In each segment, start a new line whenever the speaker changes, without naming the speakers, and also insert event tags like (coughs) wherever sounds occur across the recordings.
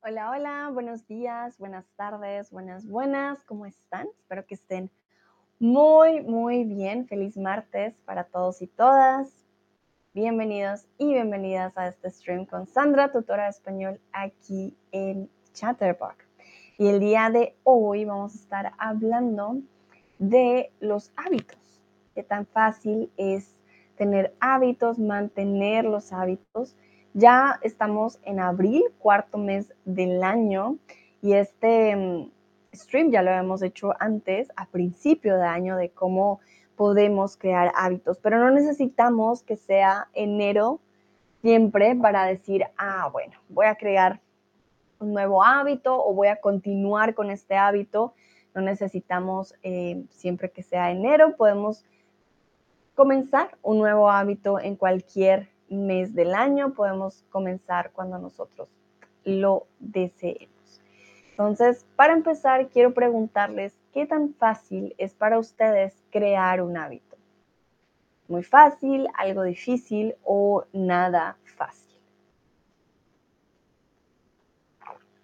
Hola, hola, buenos días, buenas tardes, buenas, buenas, ¿cómo están? Espero que estén muy, muy bien. Feliz martes para todos y todas. Bienvenidos y bienvenidas a este stream con Sandra, tutora de español aquí en Chatterbox. Y el día de hoy vamos a estar hablando de los hábitos. Qué tan fácil es tener hábitos, mantener los hábitos ya estamos en abril, cuarto mes del año, y este mm, stream ya lo habíamos hecho antes, a principio de año, de cómo podemos crear hábitos, pero no necesitamos que sea enero siempre para decir, ah, bueno, voy a crear un nuevo hábito o voy a continuar con este hábito. No necesitamos eh, siempre que sea enero, podemos comenzar un nuevo hábito en cualquier mes del año, podemos comenzar cuando nosotros lo deseemos. Entonces, para empezar, quiero preguntarles qué tan fácil es para ustedes crear un hábito. Muy fácil, algo difícil o nada fácil.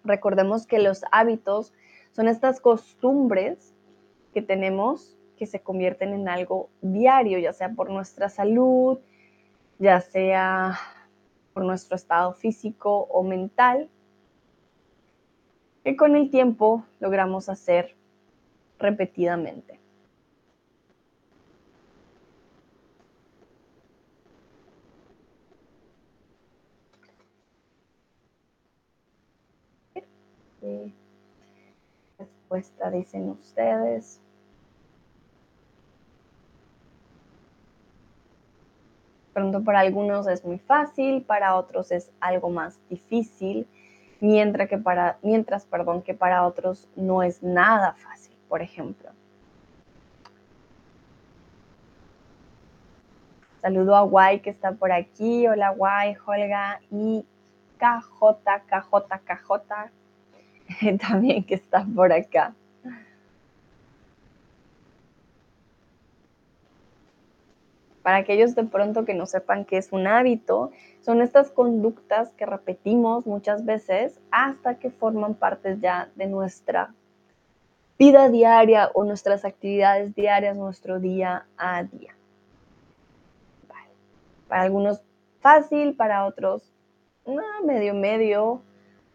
Recordemos que los hábitos son estas costumbres que tenemos que se convierten en algo diario, ya sea por nuestra salud, ya sea por nuestro estado físico o mental, que con el tiempo logramos hacer repetidamente. ¿Qué respuesta dicen ustedes? Pronto para algunos es muy fácil, para otros es algo más difícil, mientras que para, mientras, perdón, que para otros no es nada fácil, por ejemplo. Saludo a Guay que está por aquí. Hola Guay, Olga y KJ, KJ, KJ (laughs) también que está por acá. Para aquellos de pronto que no sepan qué es un hábito, son estas conductas que repetimos muchas veces hasta que forman parte ya de nuestra vida diaria o nuestras actividades diarias, nuestro día a día. Para algunos fácil, para otros medio medio,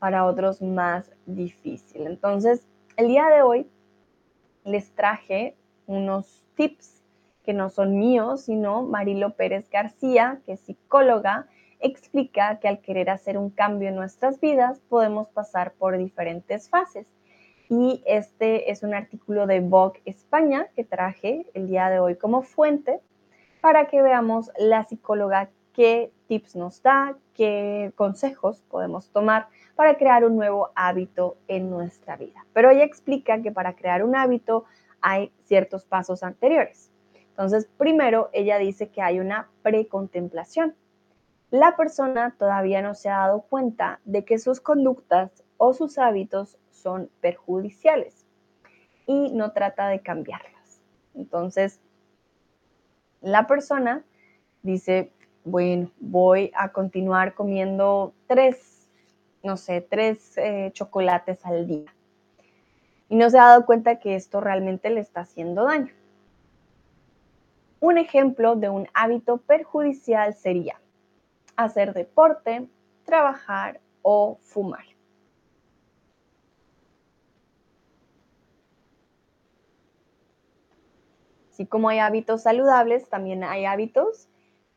para otros más difícil. Entonces, el día de hoy les traje unos tips que no son míos, sino Marilo Pérez García, que psicóloga, explica que al querer hacer un cambio en nuestras vidas podemos pasar por diferentes fases. Y este es un artículo de Vogue España que traje el día de hoy como fuente para que veamos la psicóloga qué tips nos da, qué consejos podemos tomar para crear un nuevo hábito en nuestra vida. Pero ella explica que para crear un hábito hay ciertos pasos anteriores. Entonces, primero ella dice que hay una precontemplación. La persona todavía no se ha dado cuenta de que sus conductas o sus hábitos son perjudiciales y no trata de cambiarlas. Entonces, la persona dice, bueno, voy a continuar comiendo tres, no sé, tres eh, chocolates al día. Y no se ha dado cuenta que esto realmente le está haciendo daño. Un ejemplo de un hábito perjudicial sería hacer deporte, trabajar o fumar. Así como hay hábitos saludables, también hay hábitos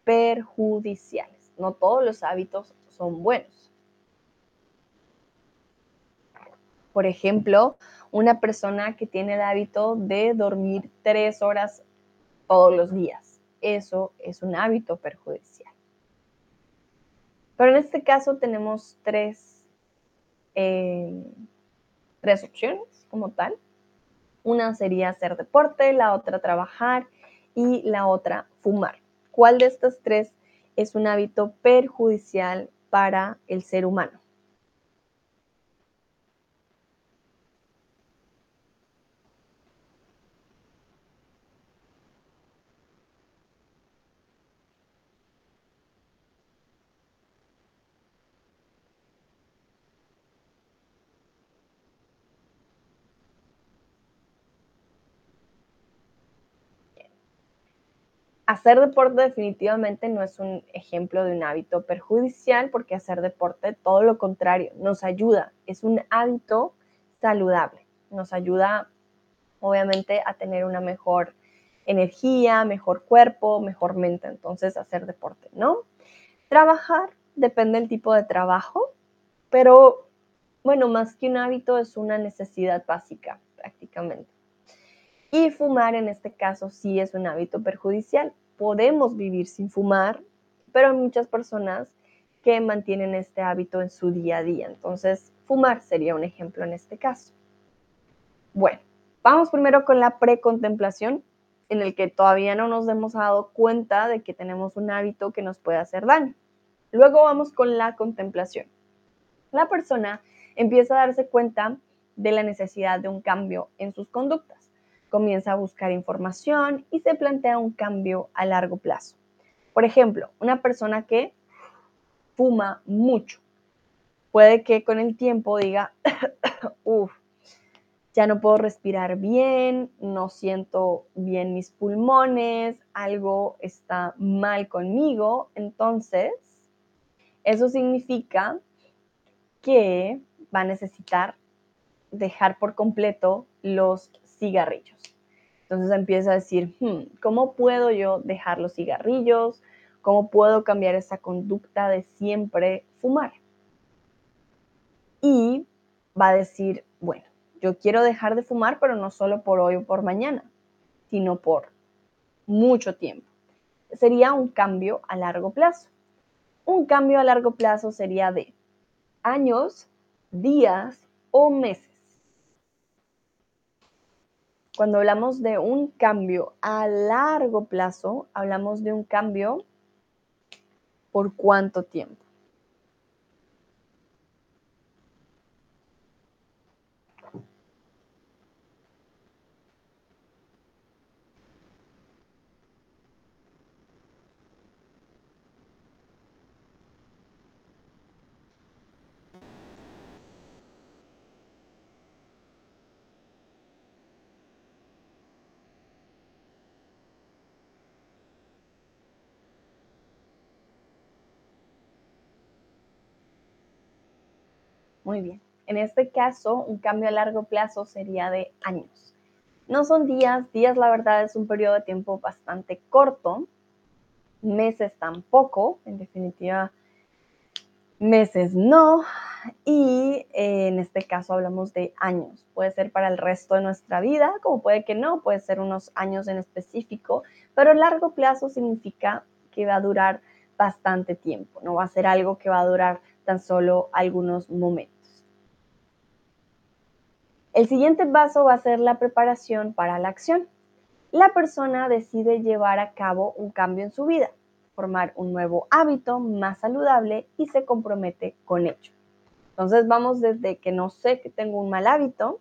perjudiciales. No todos los hábitos son buenos. Por ejemplo, una persona que tiene el hábito de dormir tres horas todos los días. Eso es un hábito perjudicial. Pero en este caso tenemos tres, eh, tres opciones como tal. Una sería hacer deporte, la otra trabajar y la otra fumar. ¿Cuál de estas tres es un hábito perjudicial para el ser humano? Hacer deporte definitivamente no es un ejemplo de un hábito perjudicial porque hacer deporte, todo lo contrario, nos ayuda. Es un hábito saludable. Nos ayuda, obviamente, a tener una mejor energía, mejor cuerpo, mejor mente. Entonces, hacer deporte, ¿no? Trabajar, depende del tipo de trabajo, pero bueno, más que un hábito es una necesidad básica prácticamente. Y fumar en este caso sí es un hábito perjudicial. Podemos vivir sin fumar, pero hay muchas personas que mantienen este hábito en su día a día. Entonces, fumar sería un ejemplo en este caso. Bueno, vamos primero con la precontemplación, en el que todavía no nos hemos dado cuenta de que tenemos un hábito que nos puede hacer daño. Luego vamos con la contemplación. La persona empieza a darse cuenta de la necesidad de un cambio en sus conductas. Comienza a buscar información y se plantea un cambio a largo plazo. Por ejemplo, una persona que fuma mucho puede que con el tiempo diga, (coughs) uff, ya no puedo respirar bien, no siento bien mis pulmones, algo está mal conmigo. Entonces, eso significa que va a necesitar dejar por completo los cigarrillos. Entonces empieza a decir, hmm, ¿cómo puedo yo dejar los cigarrillos? ¿Cómo puedo cambiar esa conducta de siempre fumar? Y va a decir, bueno, yo quiero dejar de fumar, pero no solo por hoy o por mañana, sino por mucho tiempo. Sería un cambio a largo plazo. Un cambio a largo plazo sería de años días o meses. Cuando hablamos de un cambio a largo plazo, hablamos de un cambio por cuánto tiempo. Muy bien. En este caso, un cambio a largo plazo sería de años. No son días, días la verdad es un periodo de tiempo bastante corto, meses tampoco, en definitiva, meses no, y eh, en este caso hablamos de años. Puede ser para el resto de nuestra vida, como puede que no, puede ser unos años en específico, pero largo plazo significa que va a durar bastante tiempo, no va a ser algo que va a durar tan solo algunos momentos. El siguiente paso va a ser la preparación para la acción. La persona decide llevar a cabo un cambio en su vida, formar un nuevo hábito más saludable y se compromete con ello. Entonces vamos desde que no sé que tengo un mal hábito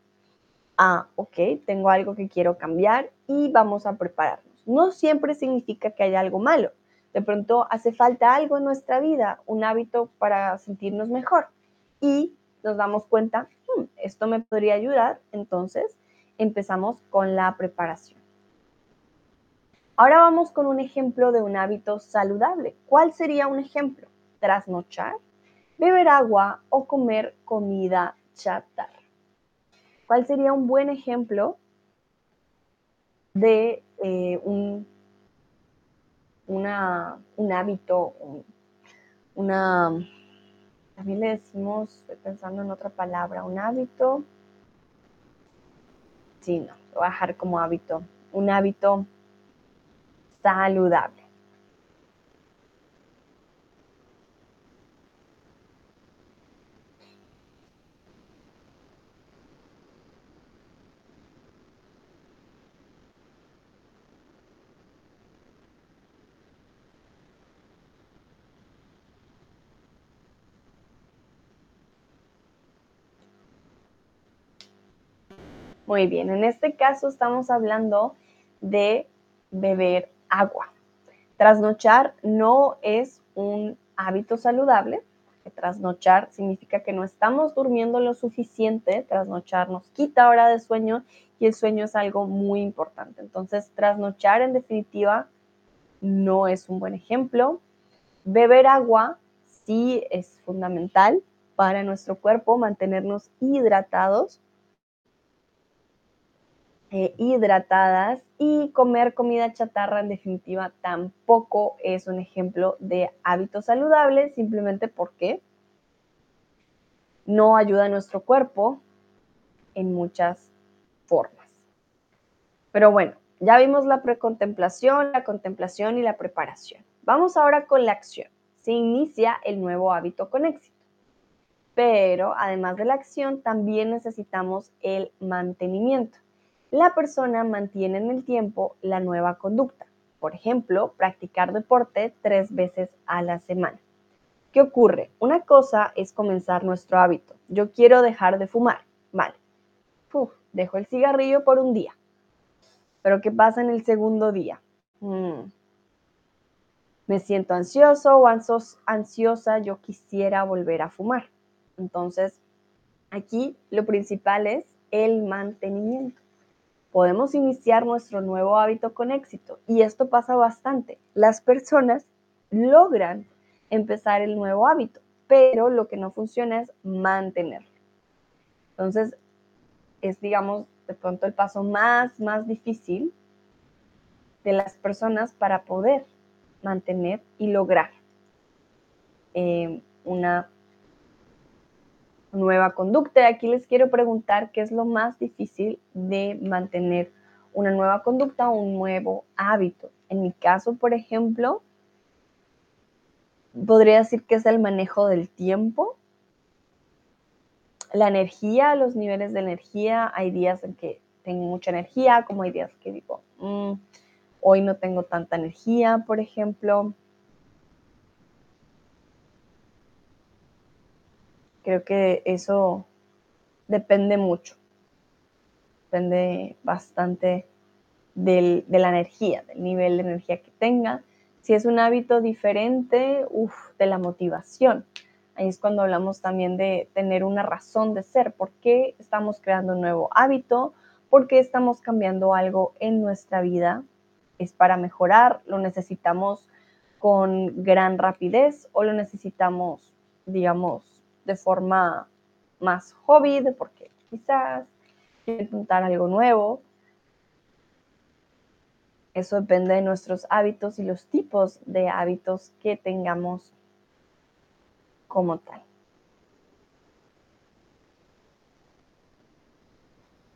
a, ok, tengo algo que quiero cambiar y vamos a prepararnos. No siempre significa que haya algo malo. De pronto hace falta algo en nuestra vida, un hábito para sentirnos mejor. Y nos damos cuenta, hmm, esto me podría ayudar, entonces empezamos con la preparación. Ahora vamos con un ejemplo de un hábito saludable. ¿Cuál sería un ejemplo? Trasnochar, beber agua o comer comida chatarra. ¿Cuál sería un buen ejemplo de eh, un, un hábito, una también le decimos, estoy pensando en otra palabra, un hábito. Sí, no, lo voy a dejar como hábito. Un hábito saludable. Muy bien, en este caso estamos hablando de beber agua. Trasnochar no es un hábito saludable. Trasnochar significa que no estamos durmiendo lo suficiente. Trasnochar nos quita hora de sueño y el sueño es algo muy importante. Entonces, trasnochar en definitiva no es un buen ejemplo. Beber agua sí es fundamental para nuestro cuerpo, mantenernos hidratados, eh, hidratadas y comer comida chatarra en definitiva tampoco es un ejemplo de hábitos saludables, simplemente porque no ayuda a nuestro cuerpo en muchas formas. Pero bueno, ya vimos la precontemplación, la contemplación y la preparación. Vamos ahora con la acción. Se inicia el nuevo hábito con éxito. Pero además de la acción, también necesitamos el mantenimiento. La persona mantiene en el tiempo la nueva conducta. Por ejemplo, practicar deporte tres veces a la semana. ¿Qué ocurre? Una cosa es comenzar nuestro hábito. Yo quiero dejar de fumar. Vale. dejo el cigarrillo por un día. Pero ¿qué pasa en el segundo día? Mm. Me siento ansioso o ansiosa, yo quisiera volver a fumar. Entonces, aquí lo principal es el mantenimiento. Podemos iniciar nuestro nuevo hábito con éxito y esto pasa bastante. Las personas logran empezar el nuevo hábito, pero lo que no funciona es mantenerlo. Entonces, es, digamos, de pronto el paso más, más difícil de las personas para poder mantener y lograr eh, una nueva conducta. Aquí les quiero preguntar qué es lo más difícil de mantener una nueva conducta o un nuevo hábito. En mi caso, por ejemplo, podría decir que es el manejo del tiempo, la energía, los niveles de energía. Hay días en que tengo mucha energía, como hay días que digo, mm, hoy no tengo tanta energía, por ejemplo. Creo que eso depende mucho, depende bastante de la energía, del nivel de energía que tenga si es un hábito diferente, uff, de la motivación. Ahí es cuando hablamos también de tener una razón de ser. ¿Por qué estamos creando un nuevo hábito? ¿Por qué estamos cambiando algo en nuestra vida? ¿Es para mejorar? ¿Lo necesitamos con gran rapidez o lo necesitamos, digamos, de forma más hobby, de porque quizás intentar algo nuevo? Eso depende de nuestros hábitos y los tipos de hábitos que tengamos como tal.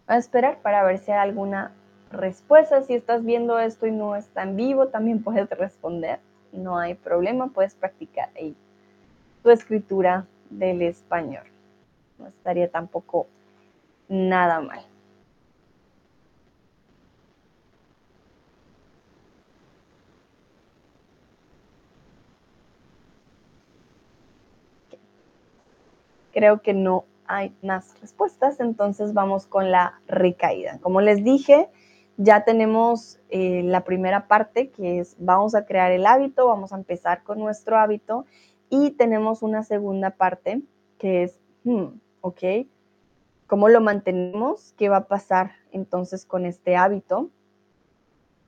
A esperar para ver si hay alguna respuesta. Si estás viendo esto y no está en vivo, también puedes responder. No hay problema, puedes practicar ahí tu escritura del español. No estaría tampoco nada mal. Creo que no hay más respuestas, entonces vamos con la recaída. Como les dije, ya tenemos eh, la primera parte que es vamos a crear el hábito, vamos a empezar con nuestro hábito y tenemos una segunda parte que es, hmm, ok, ¿cómo lo mantenemos? ¿Qué va a pasar entonces con este hábito?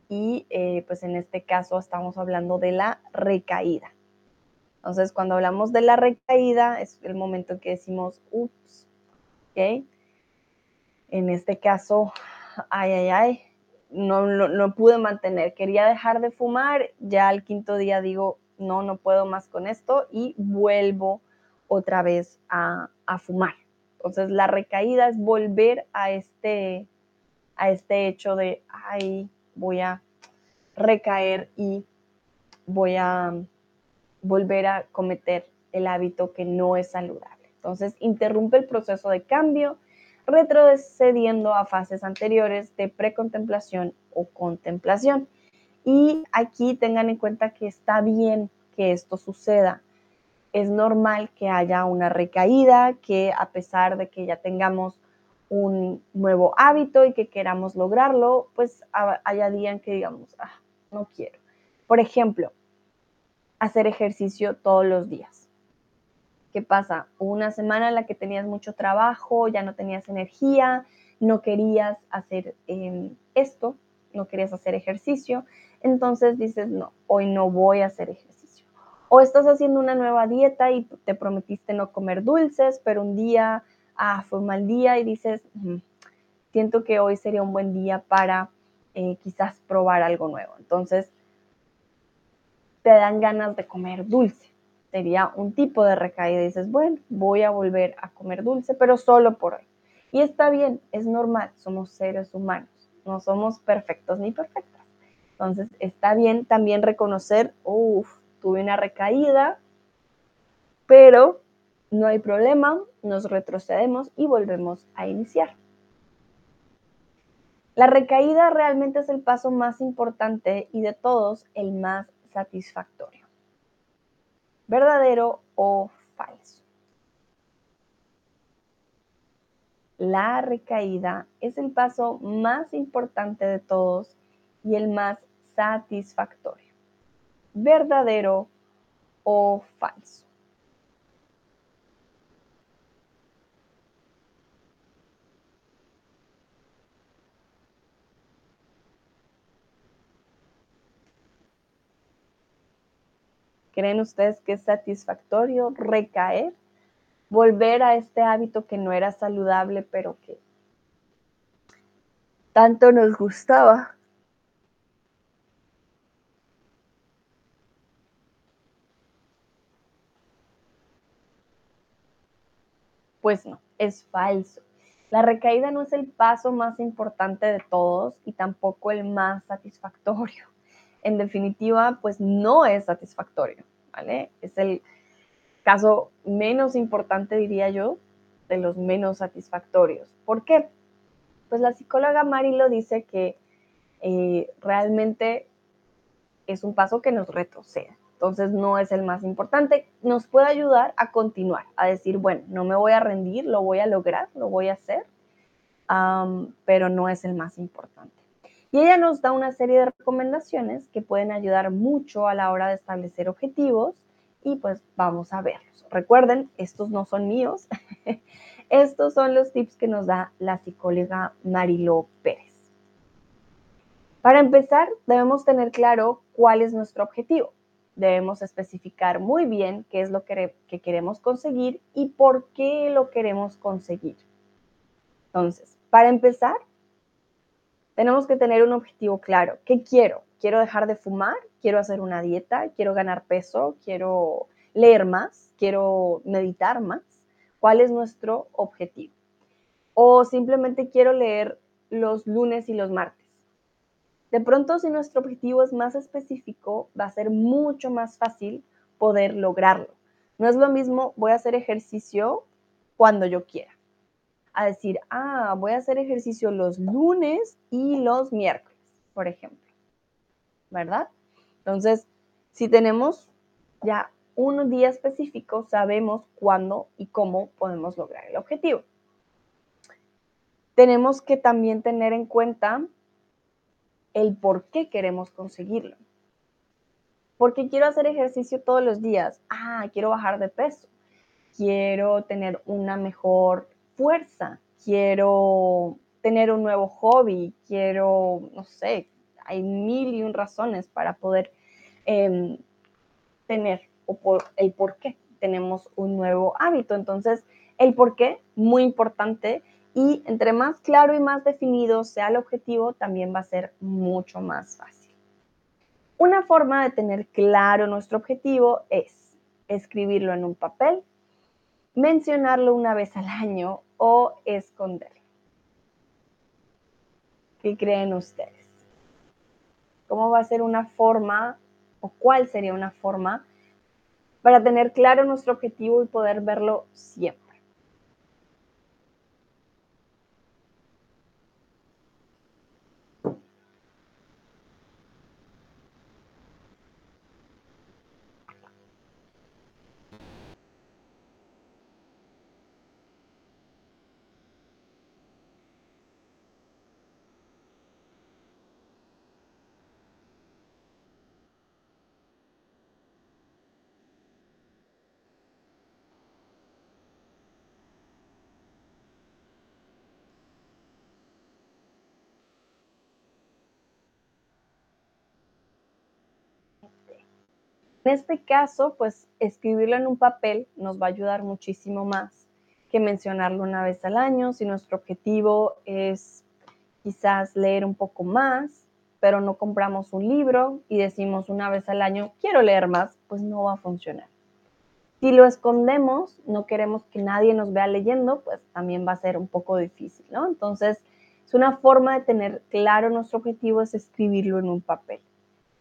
Y eh, pues en este caso estamos hablando de la recaída. Entonces, cuando hablamos de la recaída, es el momento en que decimos, ups, ¿ok? En este caso, ay, ay, ay, no, no, pude mantener, quería dejar de fumar, ya al quinto día digo, no, no puedo más con esto y vuelvo otra vez a, fumar. Entonces, la recaída es volver a este, a este hecho de, ay, voy a recaer y voy a volver a cometer el hábito que no es saludable. Entonces, interrumpe el proceso de cambio, retrocediendo a fases anteriores de precontemplación o contemplación. Y aquí tengan en cuenta que está bien que esto suceda. Es normal que haya una recaída, que a pesar de que ya tengamos un nuevo hábito y que queramos lograrlo, pues haya días en que digamos, ah, no quiero. Por ejemplo, hacer ejercicio todos los días. ¿Qué pasa? Una semana en la que tenías mucho trabajo, ya no tenías energía, no querías hacer em, esto, no querías hacer ejercicio, entonces dices, no, hoy no voy a hacer ejercicio. O estás haciendo una nueva dieta y te prometiste no comer dulces, pero un día, ah, fue un mal día y dices, mm, siento que hoy sería un buen día para eh, quizás probar algo nuevo. Entonces, te dan ganas de comer dulce. Sería un tipo de recaída. Dices, bueno, voy a volver a comer dulce, pero solo por hoy. Y está bien, es normal, somos seres humanos, no somos perfectos ni perfectas. Entonces, está bien también reconocer, uff, tuve una recaída, pero no hay problema, nos retrocedemos y volvemos a iniciar. La recaída realmente es el paso más importante y de todos el más satisfactorio. ¿Verdadero o falso? La recaída es el paso más importante de todos y el más satisfactorio. ¿Verdadero o falso? ¿Creen ustedes que es satisfactorio recaer? Volver a este hábito que no era saludable, pero que tanto nos gustaba. Pues no, es falso. La recaída no es el paso más importante de todos y tampoco el más satisfactorio (laughs) en definitiva, pues no es satisfactorio, ¿vale? Es el caso menos importante, diría yo, de los menos satisfactorios. ¿Por qué? Pues la psicóloga Marilo dice que eh, realmente es un paso que nos retrocede. Entonces no es el más importante. Nos puede ayudar a continuar, a decir, bueno, no me voy a rendir, lo voy a lograr, lo voy a hacer, pero no es el más importante. Y ella nos da una serie de recomendaciones que pueden ayudar mucho a la hora de establecer objetivos y pues vamos a verlos. Recuerden, estos no son míos, (laughs) estos son los tips que nos da la psicóloga Mariló Pérez. Para empezar, debemos tener claro cuál es nuestro objetivo. Debemos especificar muy bien qué es lo que, que queremos conseguir y por qué lo queremos conseguir. Entonces, para empezar, tenemos que tener un objetivo claro. ¿Qué quiero? ¿Quiero dejar de fumar? ¿Quiero hacer una dieta? ¿Quiero ganar peso? ¿Quiero leer más? ¿Quiero meditar más? ¿Cuál es nuestro objetivo? O simplemente quiero leer los lunes y los martes. De pronto, si nuestro objetivo es más específico, va a ser mucho más fácil poder lograrlo. No es lo mismo, voy a hacer ejercicio cuando yo quiera a decir, ah, voy a hacer ejercicio los lunes y los miércoles, por ejemplo. ¿Verdad? Entonces, si tenemos ya un día específico, sabemos cuándo y cómo podemos lograr el objetivo. Tenemos que también tener en cuenta el por qué queremos conseguirlo. Porque quiero hacer ejercicio todos los días. Ah, quiero bajar de peso. Quiero tener una mejor fuerza, quiero tener un nuevo hobby, quiero, no sé, hay mil y un razones para poder em, tener o por el por qué tenemos un nuevo hábito. Entonces, el por qué, muy importante, y entre más claro y más definido sea el objetivo, también va a ser mucho más fácil. Una forma de tener claro nuestro objetivo es escribirlo en un papel, mencionarlo una vez al año o esconderlo. ¿Qué creen ustedes? ¿Cómo va a ser una forma o cuál sería una forma para tener claro nuestro objetivo y poder verlo siempre? En este caso, pues escribirlo en un papel nos va a ayudar muchísimo más que mencionarlo una vez al año. Si nuestro objetivo es quizás leer un poco más, pero no compramos un libro y decimos una vez al año, quiero leer más, pues no va a funcionar. Si lo escondemos, no queremos que nadie nos vea leyendo, pues también va a ser un poco difícil, ¿no? Entonces, es una forma de tener claro nuestro objetivo, es escribirlo en un papel.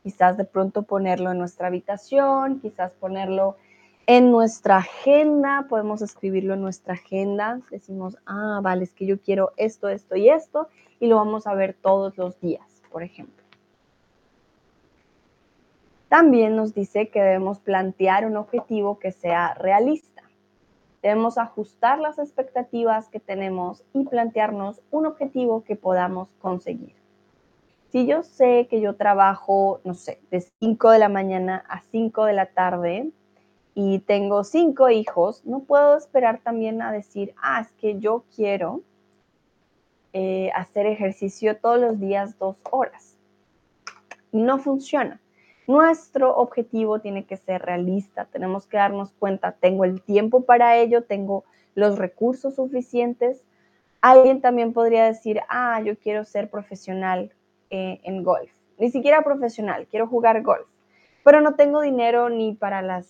Quizás de pronto ponerlo en nuestra habitación, quizás ponerlo en nuestra agenda, podemos escribirlo en nuestra agenda. Decimos, ah, vale, es que yo quiero esto, esto y esto, y lo vamos a ver todos los días, por ejemplo. También nos dice que debemos plantear un objetivo que sea realista. Debemos ajustar las expectativas que tenemos y plantearnos un objetivo que podamos conseguir. Si yo sé que yo trabajo, no sé, de 5 de la mañana a 5 de la tarde y tengo cinco hijos, no puedo esperar también a decir, ah, es que yo quiero eh, hacer ejercicio todos los días dos horas. No funciona. Nuestro objetivo tiene que ser realista. Tenemos que darnos cuenta, tengo el tiempo para ello, tengo los recursos suficientes. Alguien también podría decir, ah, yo quiero ser profesional eh, en golf. Ni siquiera profesional, quiero jugar golf. Pero no tengo dinero ni para las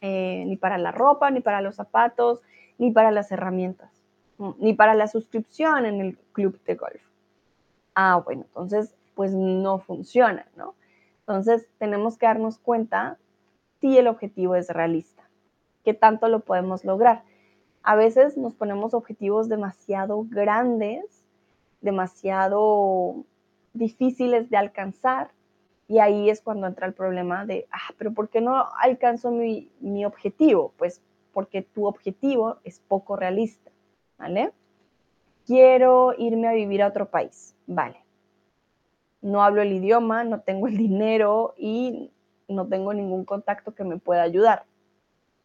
eh, ni para la ropa, ni para los zapatos, ni para las herramientas, ni para la suscripción en el club de golf. Ah, bueno, entonces pues no funciona, ¿no? Entonces tenemos que darnos cuenta si el objetivo es realista, qué tanto lo podemos lograr. A veces nos ponemos objetivos demasiado grandes, demasiado difíciles de alcanzar y ahí es cuando entra el problema de, ah, pero ¿por qué no alcanzo mi, mi objetivo? Pues porque tu objetivo es poco realista, ¿vale? Quiero irme a vivir a otro país, vale. No hablo el idioma, no tengo el dinero y no tengo ningún contacto que me pueda ayudar.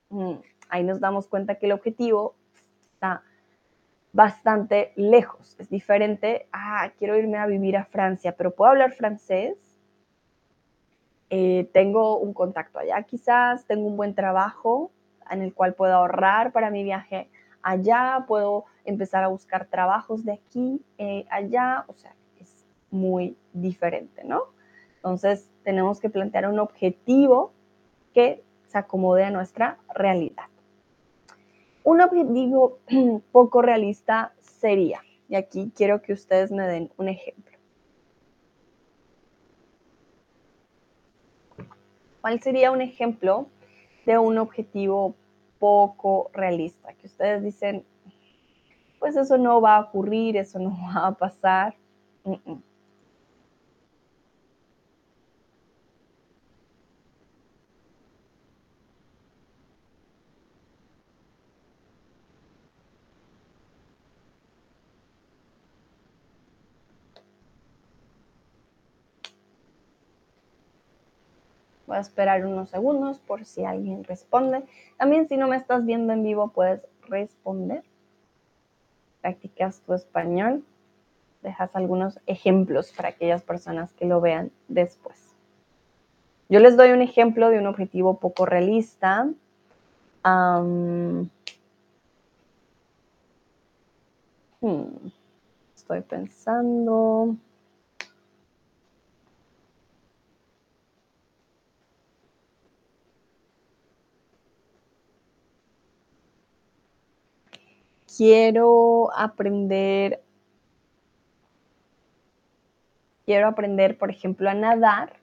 Mm, ahí nos damos cuenta que el objetivo está bastante lejos. Es diferente, ah, quiero irme a vivir a Francia, pero puedo hablar francés, eh, tengo un contacto allá quizás, tengo un buen trabajo en el cual puedo ahorrar para mi viaje allá, puedo empezar a buscar trabajos de aquí, eh, allá, o sea, es muy diferente, ¿no? Entonces, tenemos que plantear un objetivo que se acomode a nuestra realidad. Un objetivo (clears throat) poco realista sería, y aquí quiero que ustedes me den un ejemplo. ¿Cuál sería un ejemplo de un objetivo poco realista? Que ustedes dicen, pues eso no va a ocurrir, eso no (laughs) va a pasar. Voy a esperar unos segundos por si alguien responde. También si no me estás viendo en vivo puedes responder. Practicas tu español. Dejas algunos ejemplos para aquellas personas que lo vean después. Yo les doy un ejemplo de un objetivo poco realista. Hmm. Estoy pensando. Quiero aprender, quiero aprender, por ejemplo, a nadar,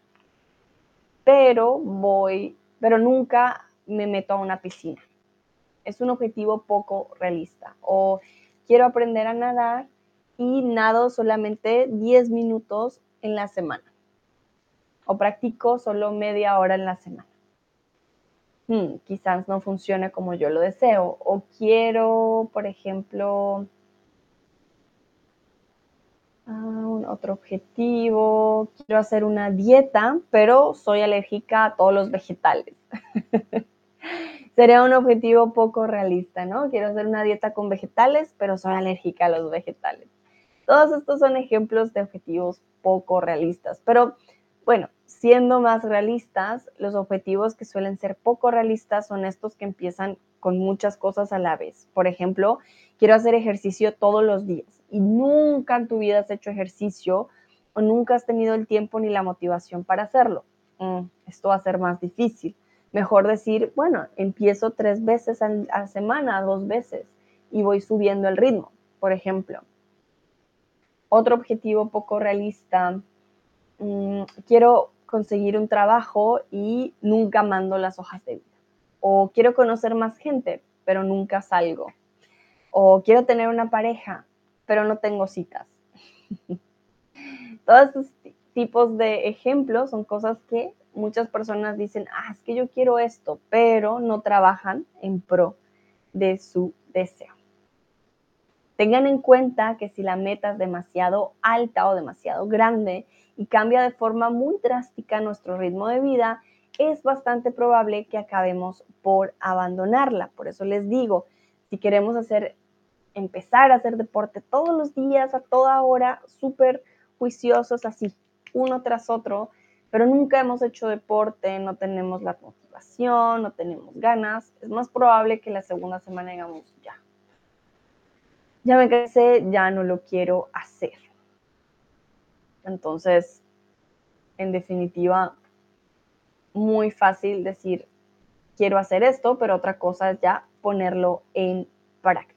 pero voy, pero nunca me meto a una piscina. Es un objetivo poco realista. O quiero aprender a nadar y nado solamente 10 minutos en la semana. O practico solo media hora en la semana. Hmm, quizás no funcione como yo lo deseo. O quiero, por ejemplo, ah, otro objetivo, quiero hacer una dieta, pero soy alérgica a todos los vegetales. (laughs) Sería un objetivo poco realista, ¿no? Quiero hacer una dieta con vegetales, pero soy alérgica a los vegetales. Todos estos son ejemplos de objetivos poco realistas, pero bueno, siendo más realistas, los objetivos que suelen ser poco realistas son estos que empiezan con muchas cosas a la vez. Por ejemplo, quiero hacer ejercicio todos los días y nunca en tu vida has hecho ejercicio o nunca has tenido el tiempo ni la motivación para hacerlo. Mm, esto va a ser más difícil. Mejor decir, bueno, empiezo tres veces a la semana, dos veces, y voy subiendo el ritmo, por ejemplo. Otro objetivo poco realista, mm, quiero conseguir un trabajo y nunca mando las hojas de vida. O quiero conocer más gente, pero nunca salgo. O quiero tener una pareja, pero no tengo citas. (laughs) Todos estos tipos de ejemplos son cosas que muchas personas dicen, ah, es que yo quiero esto, pero no trabajan en pro de su deseo. Tengan en cuenta que si la meta es demasiado alta o demasiado grande y cambia de forma muy drástica nuestro ritmo de vida, es bastante probable que acabemos por abandonarla. Por eso les digo, si queremos hacer, empezar a hacer deporte todos los días, a toda hora, súper juiciosos, así, uno tras otro, pero nunca hemos hecho deporte, no tenemos la motivación, no tenemos ganas, es más probable que la segunda semana digamos, ya, ya me cansé, ya no lo quiero hacer. Entonces, en definitiva, muy fácil decir, quiero hacer esto, pero otra cosa es ya ponerlo en práctica.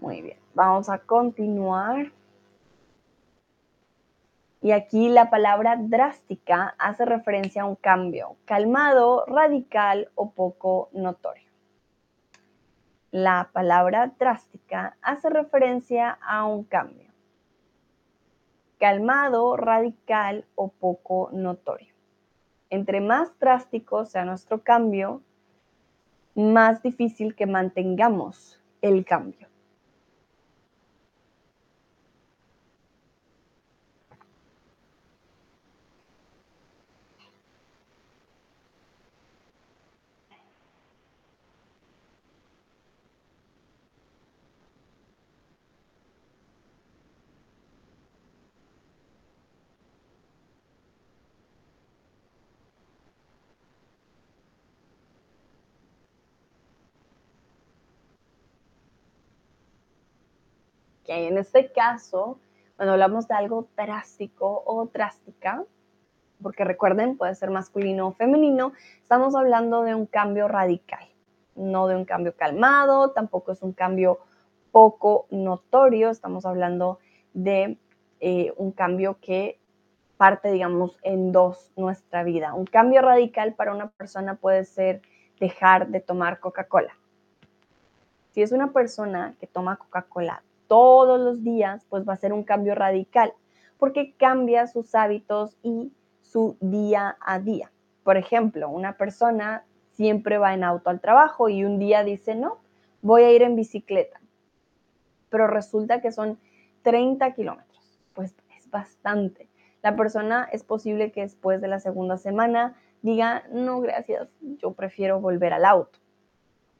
Muy bien, vamos a continuar. Y aquí la palabra drástica hace referencia a un cambio, calmado, radical o poco notorio. La palabra drástica hace referencia a un cambio, calmado, radical o poco notorio. Entre más drástico sea nuestro cambio, más difícil que mantengamos el cambio. En este caso, cuando hablamos de algo drástico o drástica, porque recuerden, puede ser masculino o femenino, estamos hablando de un cambio radical, no de un cambio calmado, tampoco es un cambio poco notorio, estamos hablando de eh, un cambio que parte, digamos, en dos nuestra vida. Un cambio radical para una persona puede ser dejar de tomar Coca-Cola. Si es una persona que toma Coca-Cola todos los días, pues va a ser un cambio radical, porque cambia sus hábitos y su día a día. Por ejemplo, una persona siempre va en auto al trabajo y un día dice, no, voy a ir en bicicleta, pero resulta que son 30 kilómetros, pues es bastante. La persona es posible que después de la segunda semana diga, no, gracias, yo prefiero volver al auto.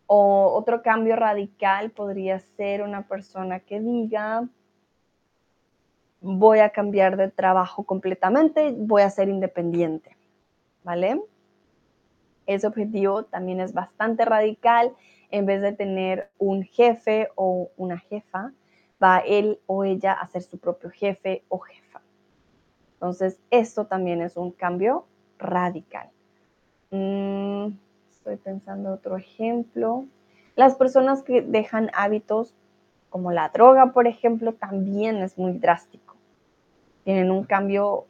O otro cambio radical podría ser una persona que diga, voy a cambiar de trabajo completamente, voy a ser independiente, ¿vale? Ese objetivo también es bastante radical. En vez de tener un jefe o una jefa, va él o ella a ser su propio jefe o jefa. Entonces, esto también es un cambio radical. Mm, estoy pensando otro ejemplo. Las personas que dejan hábitos como la droga, por ejemplo, también es muy drástico. Tienen un cambio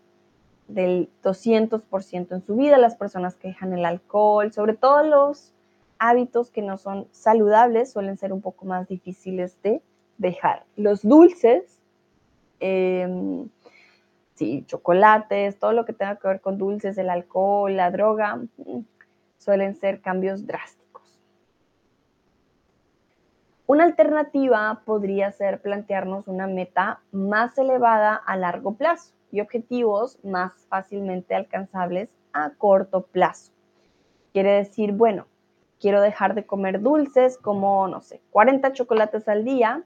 del 200% en su vida, las personas que dejan el alcohol, sobre todo los hábitos que no son saludables suelen ser un poco más difíciles de dejar. Los dulces, em, sí, chocolates, todo lo que tenga que ver con dulces, el alcohol, la droga, suelen ser cambios drásticos. Una alternativa podría ser plantearnos una meta más elevada a largo plazo y objetivos más fácilmente alcanzables a corto plazo. Quiere decir, bueno, quiero dejar de comer dulces como, no sé, 40 chocolates al día,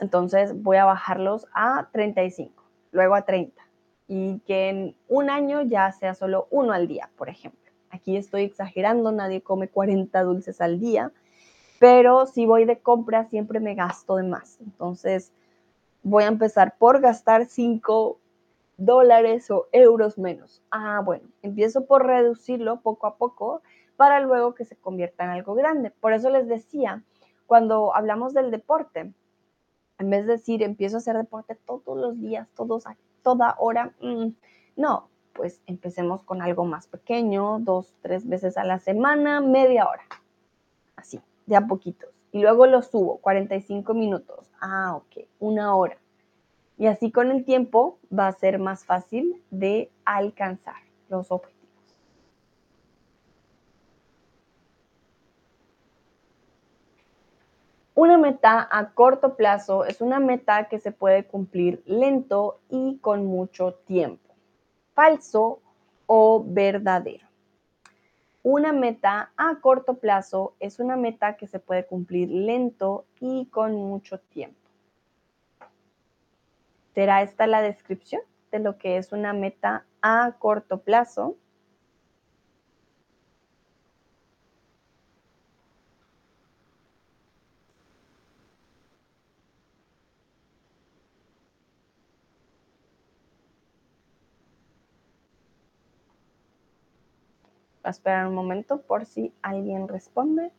entonces voy a bajarlos a 35, luego a 30, y que en un año ya sea solo uno al día, por ejemplo. Aquí estoy exagerando, nadie come 40 dulces al día, pero si voy de compra siempre me gasto de más. Entonces voy a empezar por gastar 5 dólares o euros menos. Ah, bueno, empiezo por reducirlo poco a poco para luego que se convierta en algo grande. Por eso les decía, cuando hablamos del deporte, en vez de decir empiezo a hacer deporte todos los días, todos, toda hora, mm, no, pues empecemos con algo más pequeño, dos, tres veces a la semana, media hora, así, de a poquitos. Y luego lo subo, 45 minutos. Ah, ok, una hora. Y así con el tiempo va a ser más fácil de alcanzar los objetivos. Una meta a corto plazo es una meta que se puede cumplir lento y con mucho tiempo. Falso o verdadero. Una meta a corto plazo es una meta que se puede cumplir lento y con mucho tiempo. ¿Será esta la descripción de lo que es una meta a corto plazo? A esperar un momento por si alguien responde.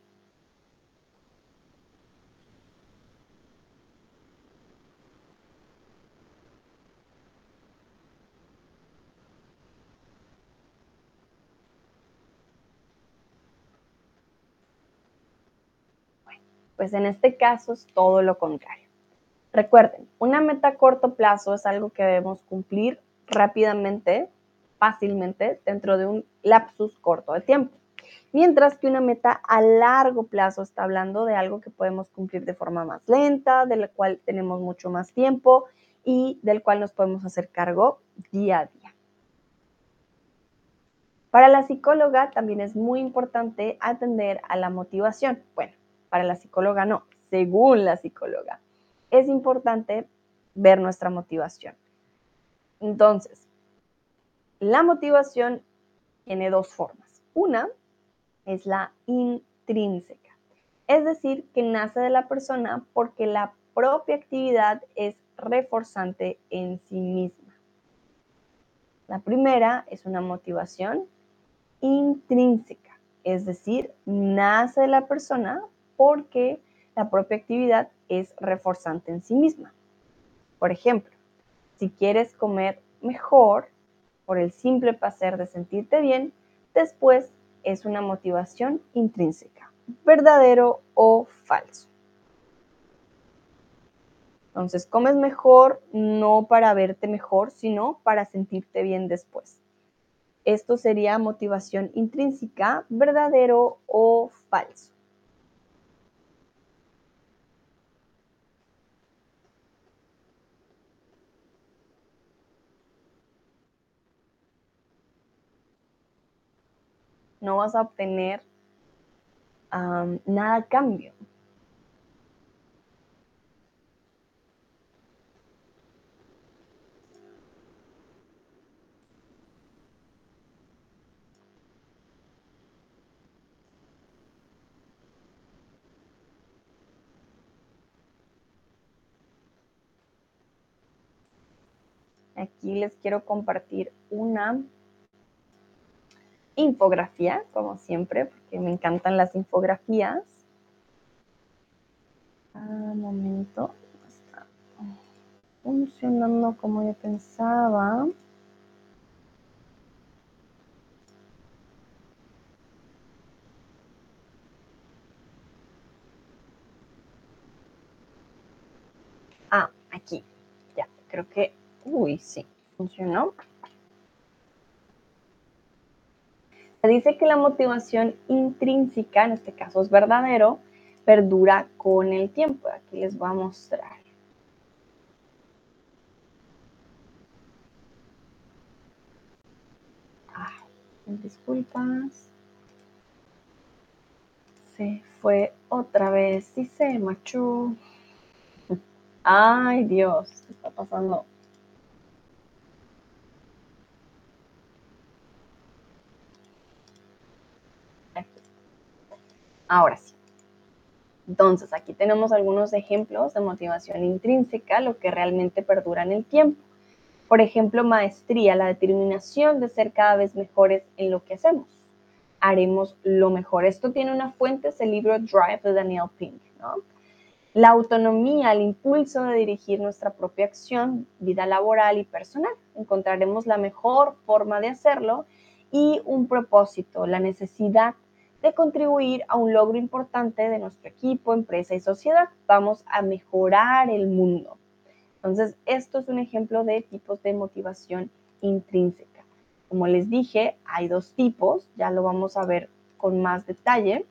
pues en este caso es todo lo contrario. Recuerden, una meta a corto plazo es algo que debemos cumplir rápidamente fácilmente dentro de un lapsus corto de tiempo. Mientras que una meta a largo plazo está hablando de algo que podemos cumplir de forma más lenta, de la cual tenemos mucho más tiempo y del cual nos podemos hacer cargo día a día. Para la psicóloga también es muy importante atender a la motivación. Bueno, para la psicóloga no, según la psicóloga. Es importante ver nuestra motivación. Entonces, la motivación tiene dos formas. Una es la intrínseca, es decir, que nace de la persona porque la propia actividad es reforzante en sí misma. La primera es una motivación intrínseca, es decir, nace de la persona porque la propia actividad es reforzante en sí misma. Por ejemplo, si quieres comer mejor, por el simple placer de sentirte bien, después es una motivación intrínseca, verdadero o falso. Entonces, comes mejor no para verte mejor, sino para sentirte bien después. Esto sería motivación intrínseca, verdadero o falso. No vas a obtener nada a cambio. Aquí les quiero compartir una infografía, como siempre, porque me encantan las infografías. Ah, momento, está funcionando como yo pensaba. Ah, aquí, ya, creo que, uy, sí, funcionó. Dice que la motivación intrínseca, en este caso es verdadero, perdura con el tiempo. Aquí les voy a mostrar. disculpas. Se fue otra vez y se. (laughs) Ay, Dios, ¿qué está pasando? Ahora sí. Entonces, aquí tenemos algunos ejemplos de motivación intrínseca, lo que realmente perdura en el tiempo. Por ejemplo, maestría, la determinación de ser cada vez mejores en lo que hacemos. Haremos lo mejor. Esto tiene una fuente, es el libro Drive de Daniel Pink. La autonomía, el impulso de dirigir nuestra propia acción, vida laboral y personal. Encontraremos la mejor forma de hacerlo y un propósito, la necesidad de contribuir a un logro importante de nuestro equipo, empresa y sociedad. Vamos a mejorar el mundo. Entonces, esto es un ejemplo de tipos de motivación intrínseca. Como les dije, hay dos tipos, ya lo vamos a ver con más detalle.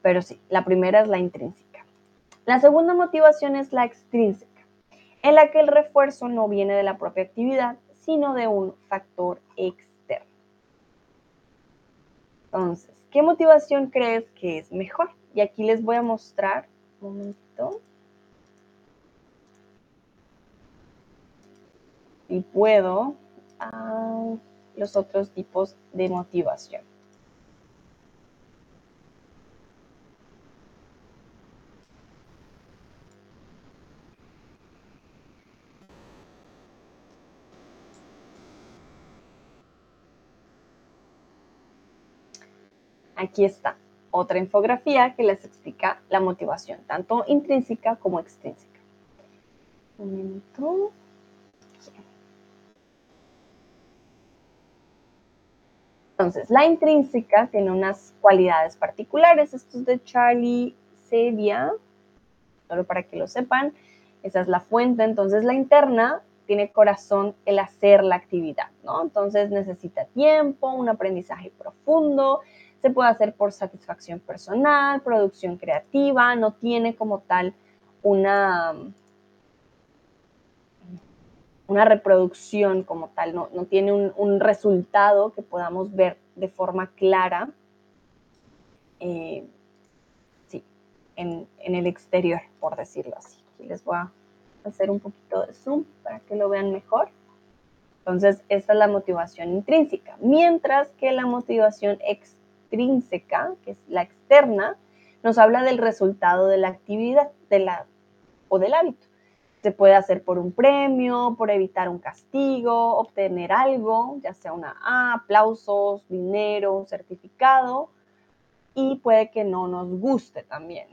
pero sí, la primera es la intrínseca. La segunda motivación es la extrínseca, en la que el refuerzo no viene de la propia actividad, sino de un factor externo. Entonces, ¿qué motivación crees que es mejor? Y aquí les voy a mostrar, un momento. Y puedo a los otros tipos de motivación. Aquí está otra infografía que les explica la motivación, tanto intrínseca como extrínseca. Entonces, la intrínseca tiene unas cualidades particulares. Esto es de Charlie Sevia, solo para que lo sepan. Esa es la fuente. Entonces, la interna tiene corazón el hacer la actividad, ¿no? Entonces, necesita tiempo, un aprendizaje profundo, se puede hacer por satisfacción personal, producción creativa, no tiene como tal una, una reproducción como tal, no, tiene un, resultado que podamos ver de forma clara eh, en, en, el exterior, por decirlo así. Aquí les voy a hacer un poquito de zoom para que lo vean mejor. Entonces, esta es la motivación intrínseca, mientras que la motivación extrínseca intrínseca, que es la externa, nos habla del resultado de la actividad de la, o del hábito. Se puede hacer por un premio, por evitar un castigo, obtener algo, ya sea una A, aplausos, dinero, un certificado, y puede que no nos guste también.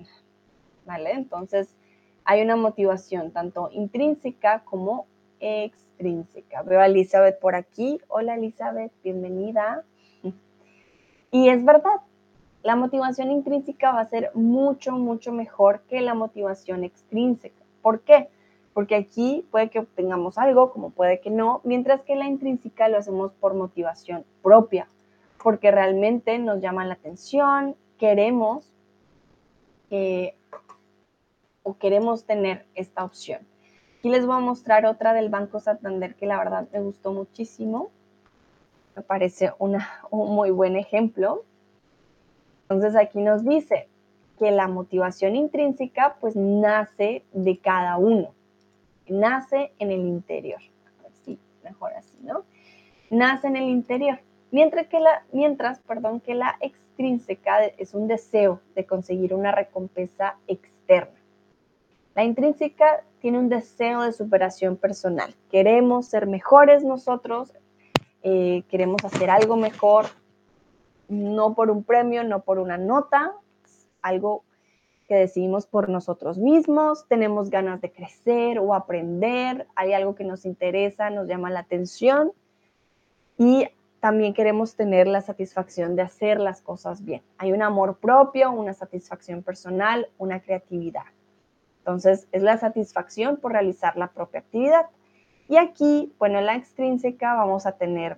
¿Vale? Entonces, hay una motivación tanto intrínseca como extrínseca. Veo a Elizabeth por aquí. Hola Elizabeth, bienvenida. Y es verdad, la motivación intrínseca va a ser mucho, mucho mejor que la motivación extrínseca. ¿Por qué? Porque aquí puede que obtengamos algo, como puede que no, mientras que la intrínseca lo hacemos por motivación propia, porque realmente nos llama la atención, queremos eh, o queremos tener esta opción. Aquí les voy a mostrar otra del Banco Santander que la verdad me gustó muchísimo me parece un muy buen ejemplo. Entonces aquí nos dice que la motivación intrínseca pues nace de cada uno, nace en el interior. Sí, mejor así, ¿no? Nace en el interior. Mientras que la, mientras, perdón, que la extrínseca es un deseo de conseguir una recompensa externa. La intrínseca tiene un deseo de superación personal. Queremos ser mejores nosotros, eh, queremos hacer algo mejor, no por un premio, no por una nota, algo que decidimos por nosotros mismos, tenemos ganas de crecer o aprender, hay algo que nos interesa, nos llama la atención y también queremos tener la satisfacción de hacer las cosas bien. Hay un amor propio, una satisfacción personal, una creatividad. Entonces, es la satisfacción por realizar la propia actividad. Y aquí, bueno, en la extrínseca vamos a tener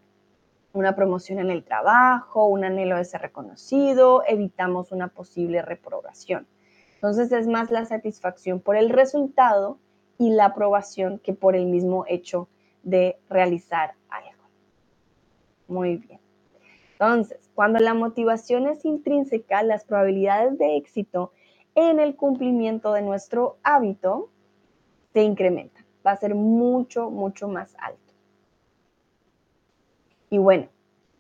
una promoción en el trabajo, un anhelo de ser reconocido, evitamos una posible reprobación. Entonces es más la satisfacción por el resultado y la aprobación que por el mismo hecho de realizar algo. Muy bien. Entonces, cuando la motivación es intrínseca, las probabilidades de éxito en el cumplimiento de nuestro hábito se incrementan va a ser mucho, mucho más alto. Y bueno,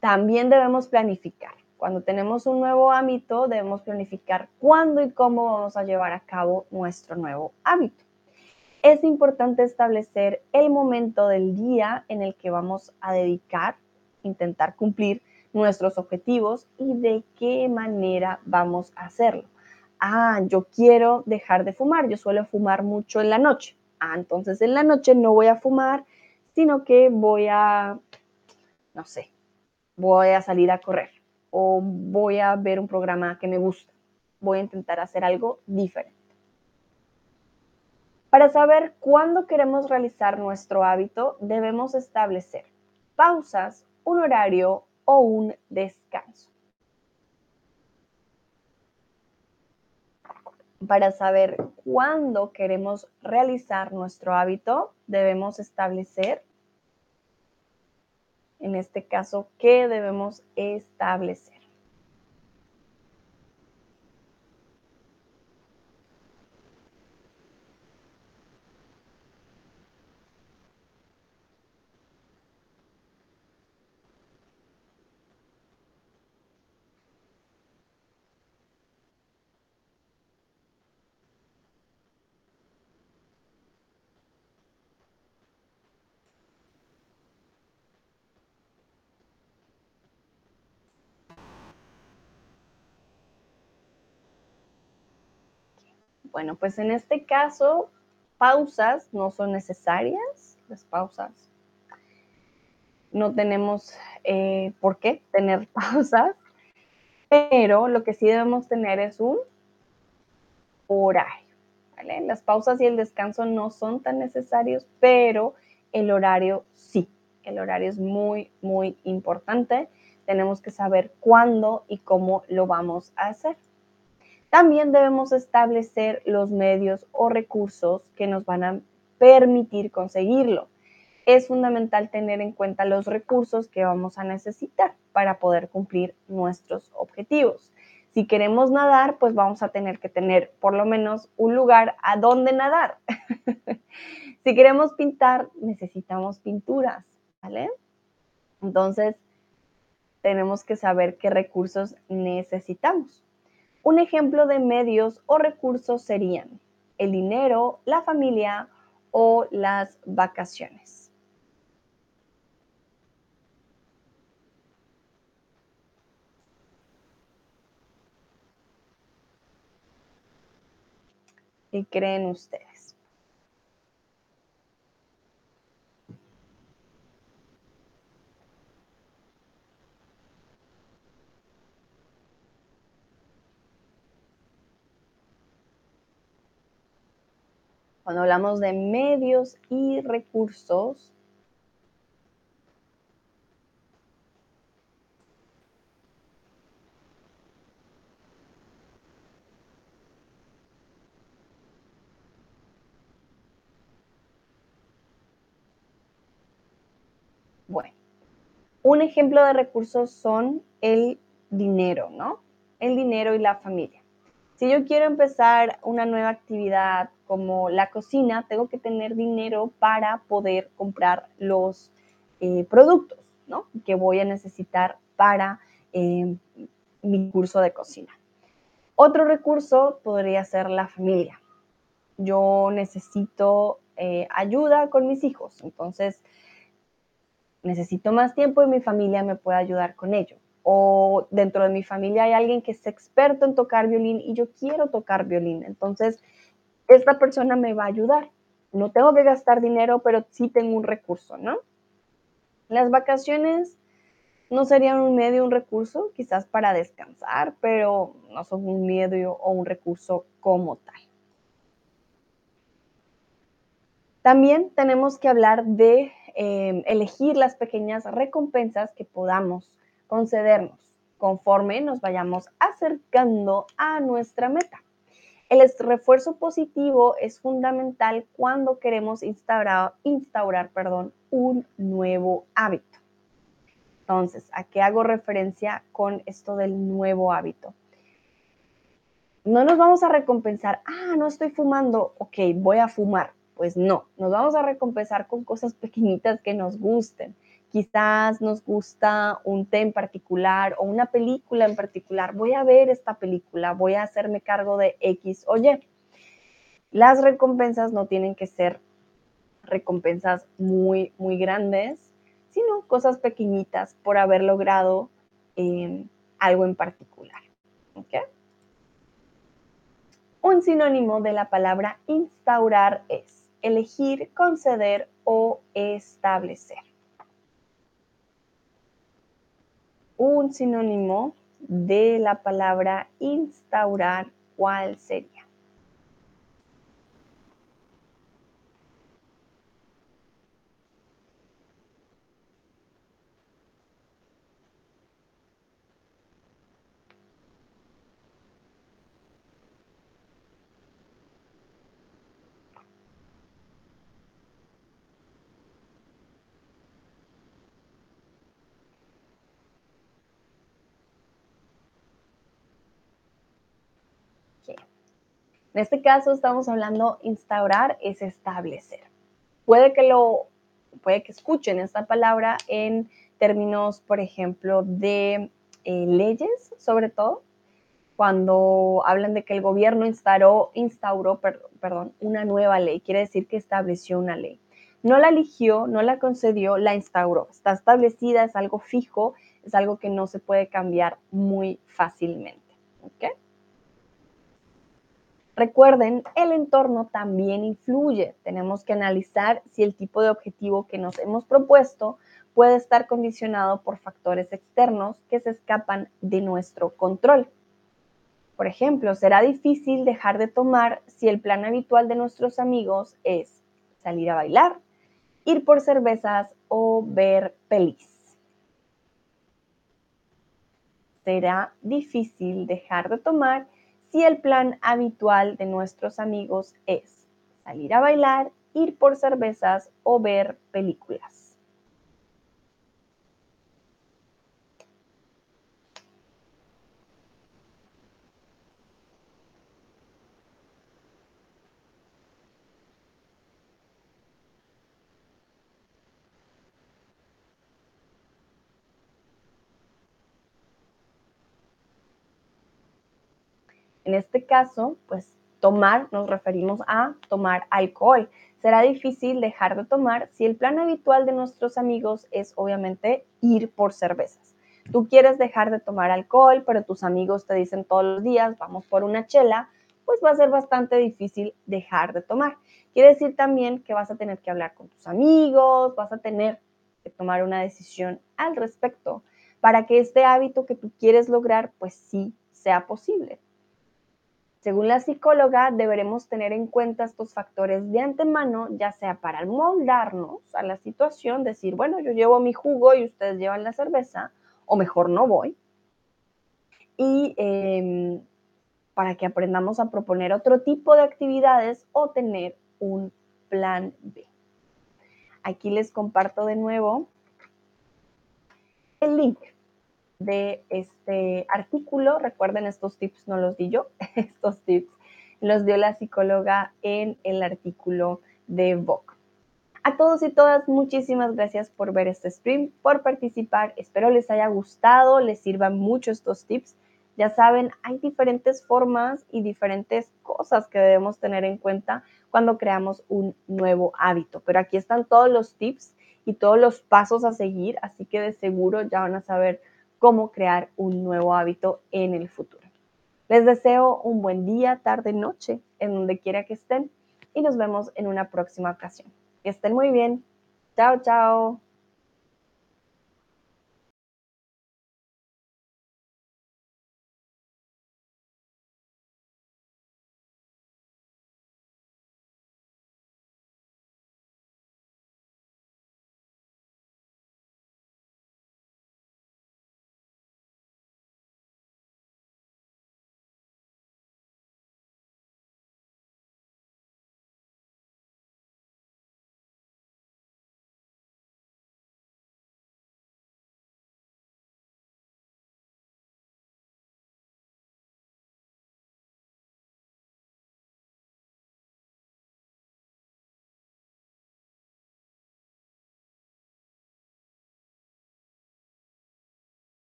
también debemos planificar. Cuando tenemos un nuevo hábito, debemos planificar cuándo y cómo vamos a llevar a cabo nuestro nuevo hábito. Es importante establecer el momento del día en el que vamos a dedicar, intentar cumplir nuestros objetivos y de qué manera vamos a hacerlo. Ah, yo quiero dejar de fumar, yo suelo fumar mucho en la noche. Ah, entonces en la noche no voy a fumar, sino que voy a, no sé, voy a salir a correr o voy a ver un programa que me gusta. Voy a intentar hacer algo diferente. Para saber cuándo queremos realizar nuestro hábito, debemos establecer pausas, un horario o un descanso. Para saber cuándo queremos realizar nuestro hábito, debemos establecer, en este caso, qué debemos establecer. Bueno, pues en este caso, pausas no son necesarias, las pausas. No tenemos eh, por qué tener (laughs) pausas, pero lo que sí debemos tener es un horario. Las pausas y el descanso no son tan necesarios, pero el horario sí. El horario es muy, muy importante. Tenemos que saber cuándo y cómo lo vamos a hacer. También debemos establecer los medios o recursos que nos van a permitir conseguirlo. Es fundamental tener en cuenta los recursos que vamos a necesitar para poder cumplir nuestros objetivos. Si queremos nadar, pues vamos a tener que tener por lo menos un lugar a donde nadar. (laughs) si queremos pintar, necesitamos pinturas, ¿vale? Entonces, tenemos que saber qué recursos necesitamos. Un ejemplo de medios o recursos serían el dinero, la familia o las vacaciones. ¿Qué creen ustedes? Cuando hablamos de medios y recursos, Bueno, un ejemplo de recursos son el dinero, ¿no? El dinero y la familia. Si yo quiero empezar una nueva actividad como la cocina, tengo que tener dinero para poder comprar los eh, productos que voy a necesitar para eh, mi curso de cocina. Otro recurso podría ser la familia. Yo necesito eh, ayuda con mis hijos, entonces necesito más tiempo y mi familia me puede ayudar con ello. O dentro de mi familia hay alguien que es experto en tocar violín y yo quiero tocar violín. Entonces, esta persona me va a ayudar. No tengo que gastar dinero, pero sí tengo un recurso, ¿no? Las vacaciones no serían un medio, un recurso, quizás para descansar, pero no son un medio o un recurso como tal. También tenemos que hablar de eh, elegir las pequeñas recompensas que podamos concedernos conforme nos vayamos acercando a nuestra meta. El refuerzo positivo es fundamental cuando queremos instaurar, instaurar perdón, un nuevo hábito. Entonces, ¿a qué hago referencia con esto del nuevo hábito? No nos vamos a recompensar, ah, no estoy fumando, ok, voy a fumar. Pues no, nos vamos a recompensar con cosas pequeñitas que nos gusten. Quizás nos gusta un té en particular o una película en particular. Voy a ver esta película, voy a hacerme cargo de X o Y. Las recompensas no tienen que ser recompensas muy, muy grandes, sino cosas pequeñitas por haber logrado eh, algo en particular. Un sinónimo de la palabra instaurar es elegir, conceder o establecer. Un sinónimo de la palabra instaurar, ¿cuál sería? En este caso estamos hablando instaurar es establecer. Puede que lo puede que escuchen esta palabra en términos, por ejemplo, de eh, leyes, sobre todo, cuando hablan de que el gobierno instauró, instauró perdón, una nueva ley, quiere decir que estableció una ley. No la eligió, no la concedió, la instauró. Está establecida, es algo fijo, es algo que no se puede cambiar muy fácilmente. ¿okay? Recuerden, el entorno también influye. Tenemos que analizar si el tipo de objetivo que nos hemos propuesto puede estar condicionado por factores externos que se escapan de nuestro control. Por ejemplo, será difícil dejar de tomar si el plan habitual de nuestros amigos es salir a bailar, ir por cervezas o ver pelis. Será difícil dejar de tomar si el plan habitual de nuestros amigos es salir a bailar, ir por cervezas o ver películas. En este caso, pues tomar, nos referimos a tomar alcohol. Será difícil dejar de tomar si el plan habitual de nuestros amigos es obviamente ir por cervezas. Tú quieres dejar de tomar alcohol, pero tus amigos te dicen todos los días, vamos por una chela, pues va a ser bastante difícil dejar de tomar. Quiere decir también que vas a tener que hablar con tus amigos, vas a tener que tomar una decisión al respecto para que este hábito que tú quieres lograr, pues sí sea posible. Según la psicóloga, deberemos tener en cuenta estos factores de antemano, ya sea para moldarnos a la situación, decir, bueno, yo llevo mi jugo y ustedes llevan la cerveza, o mejor no voy. Y em, para que aprendamos a proponer otro tipo de actividades o tener un plan B. Aquí les comparto de nuevo el link de este artículo. Recuerden, estos tips no los di yo, (laughs) estos tips los dio la psicóloga en el artículo de Vogue. A todos y todas, muchísimas gracias por ver este stream, por participar. Espero les haya gustado, les sirvan mucho estos tips. Ya saben, hay diferentes formas y diferentes cosas que debemos tener en cuenta cuando creamos un nuevo hábito. Pero aquí están todos los tips y todos los pasos a seguir, así que de seguro ya van a saber cómo crear un nuevo hábito en el futuro. Les deseo un buen día, tarde, noche, en donde quiera que estén y nos vemos en una próxima ocasión. Que estén muy bien. Chao, chao.